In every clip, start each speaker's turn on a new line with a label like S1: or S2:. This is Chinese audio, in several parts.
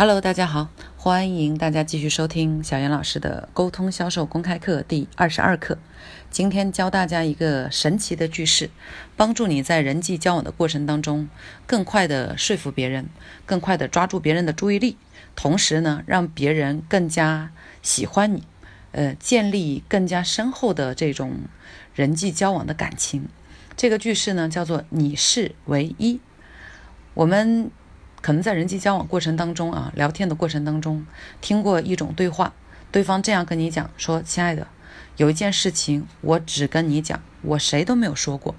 S1: Hello，大家好，欢迎大家继续收听小严老师的沟通销售公开课第二十二课。今天教大家一个神奇的句式，帮助你在人际交往的过程当中，更快的说服别人，更快的抓住别人的注意力，同时呢，让别人更加喜欢你，呃，建立更加深厚的这种人际交往的感情。这个句式呢，叫做“你是唯一”。我们。可能在人际交往过程当中啊，聊天的过程当中，听过一种对话，对方这样跟你讲说：“亲爱的，有一件事情我只跟你讲，我谁都没有说过。”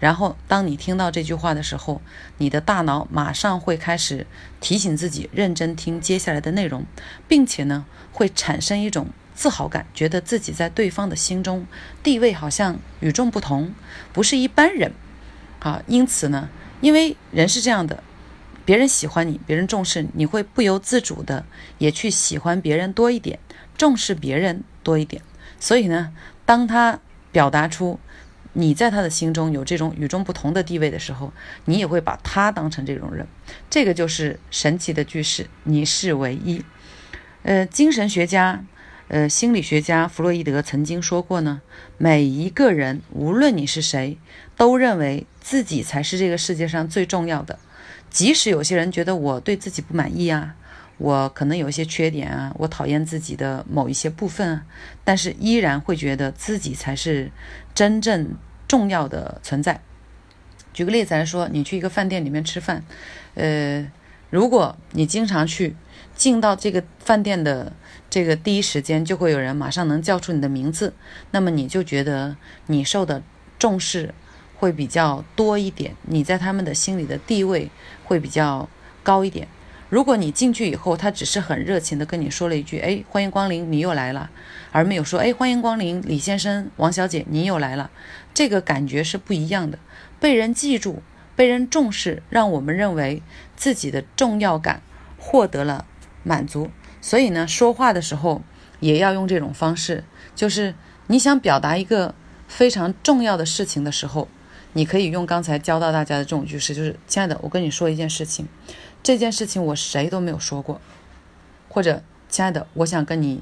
S1: 然后当你听到这句话的时候，你的大脑马上会开始提醒自己认真听接下来的内容，并且呢，会产生一种自豪感，觉得自己在对方的心中地位好像与众不同，不是一般人。好，因此呢，因为人是这样的。别人喜欢你，别人重视你，你会不由自主的也去喜欢别人多一点，重视别人多一点。所以呢，当他表达出你在他的心中有这种与众不同的地位的时候，你也会把他当成这种人。这个就是神奇的句式，你是唯一。呃，精神学家，呃，心理学家弗洛伊德曾经说过呢，每一个人，无论你是谁，都认为自己才是这个世界上最重要的。即使有些人觉得我对自己不满意啊，我可能有一些缺点啊，我讨厌自己的某一些部分啊，但是依然会觉得自己才是真正重要的存在。举个例子来说，你去一个饭店里面吃饭，呃，如果你经常去进到这个饭店的这个第一时间，就会有人马上能叫出你的名字，那么你就觉得你受的重视。会比较多一点，你在他们的心里的地位会比较高一点。如果你进去以后，他只是很热情的跟你说了一句：“哎，欢迎光临，你又来了”，而没有说：“哎，欢迎光临，李先生、王小姐，你又来了”，这个感觉是不一样的。被人记住，被人重视，让我们认为自己的重要感获得了满足。所以呢，说话的时候也要用这种方式，就是你想表达一个非常重要的事情的时候。你可以用刚才教到大家的这种句式，就是亲爱的，我跟你说一件事情，这件事情我谁都没有说过，或者亲爱的，我想跟你，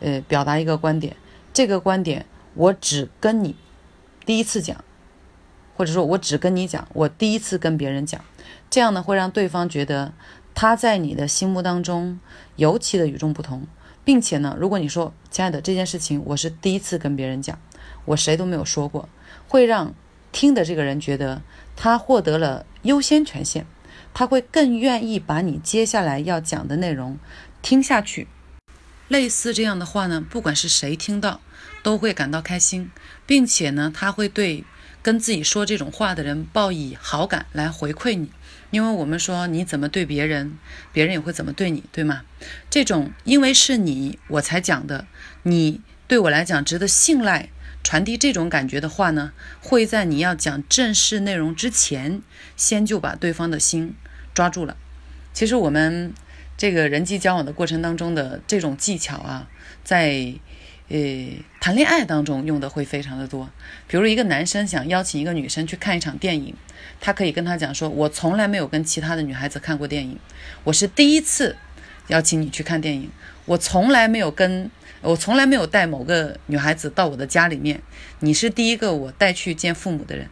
S1: 呃，表达一个观点，这个观点我只跟你第一次讲，或者说我只跟你讲，我第一次跟别人讲，这样呢会让对方觉得他在你的心目当中尤其的与众不同，并且呢，如果你说亲爱的，这件事情我是第一次跟别人讲，我谁都没有说过，会让。听的这个人觉得他获得了优先权限，他会更愿意把你接下来要讲的内容听下去。类似这样的话呢，不管是谁听到，都会感到开心，并且呢，他会对跟自己说这种话的人报以好感来回馈你。因为我们说你怎么对别人，别人也会怎么对你，对吗？这种因为是你我才讲的，你对我来讲值得信赖。传递这种感觉的话呢，会在你要讲正式内容之前，先就把对方的心抓住了。其实我们这个人际交往的过程当中的这种技巧啊，在呃谈恋爱当中用的会非常的多。比如一个男生想邀请一个女生去看一场电影，他可以跟她讲说：“我从来没有跟其他的女孩子看过电影，我是第一次邀请你去看电影，我从来没有跟。”我从来没有带某个女孩子到我的家里面，你是第一个我带去见父母的人。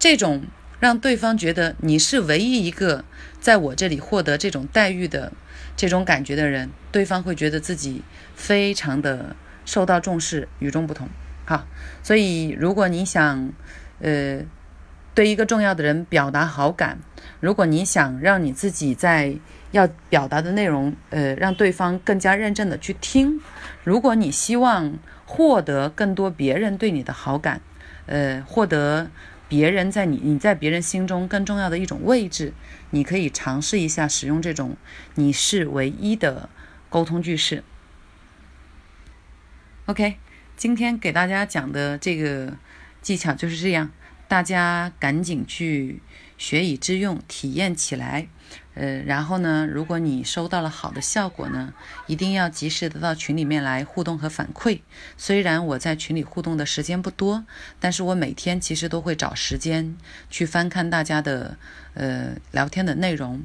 S1: 这种让对方觉得你是唯一一个在我这里获得这种待遇的这种感觉的人，对方会觉得自己非常的受到重视，与众不同。好，所以如果你想，呃，对一个重要的人表达好感，如果你想让你自己在要表达的内容，呃，让对方更加认真的去听。如果你希望获得更多别人对你的好感，呃，获得别人在你你在别人心中更重要的一种位置，你可以尝试一下使用这种“你是唯一”的沟通句式。OK，今天给大家讲的这个技巧就是这样，大家赶紧去学以致用，体验起来。呃，然后呢，如果你收到了好的效果呢，一定要及时的到群里面来互动和反馈。虽然我在群里互动的时间不多，但是我每天其实都会找时间去翻看大家的呃聊天的内容。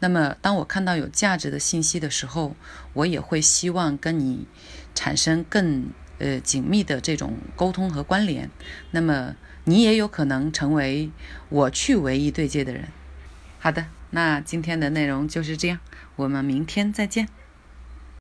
S1: 那么，当我看到有价值的信息的时候，我也会希望跟你产生更呃紧密的这种沟通和关联。那么，你也有可能成为我去唯一对接的人。好的，那今天的内容就是这样，我们明天再见。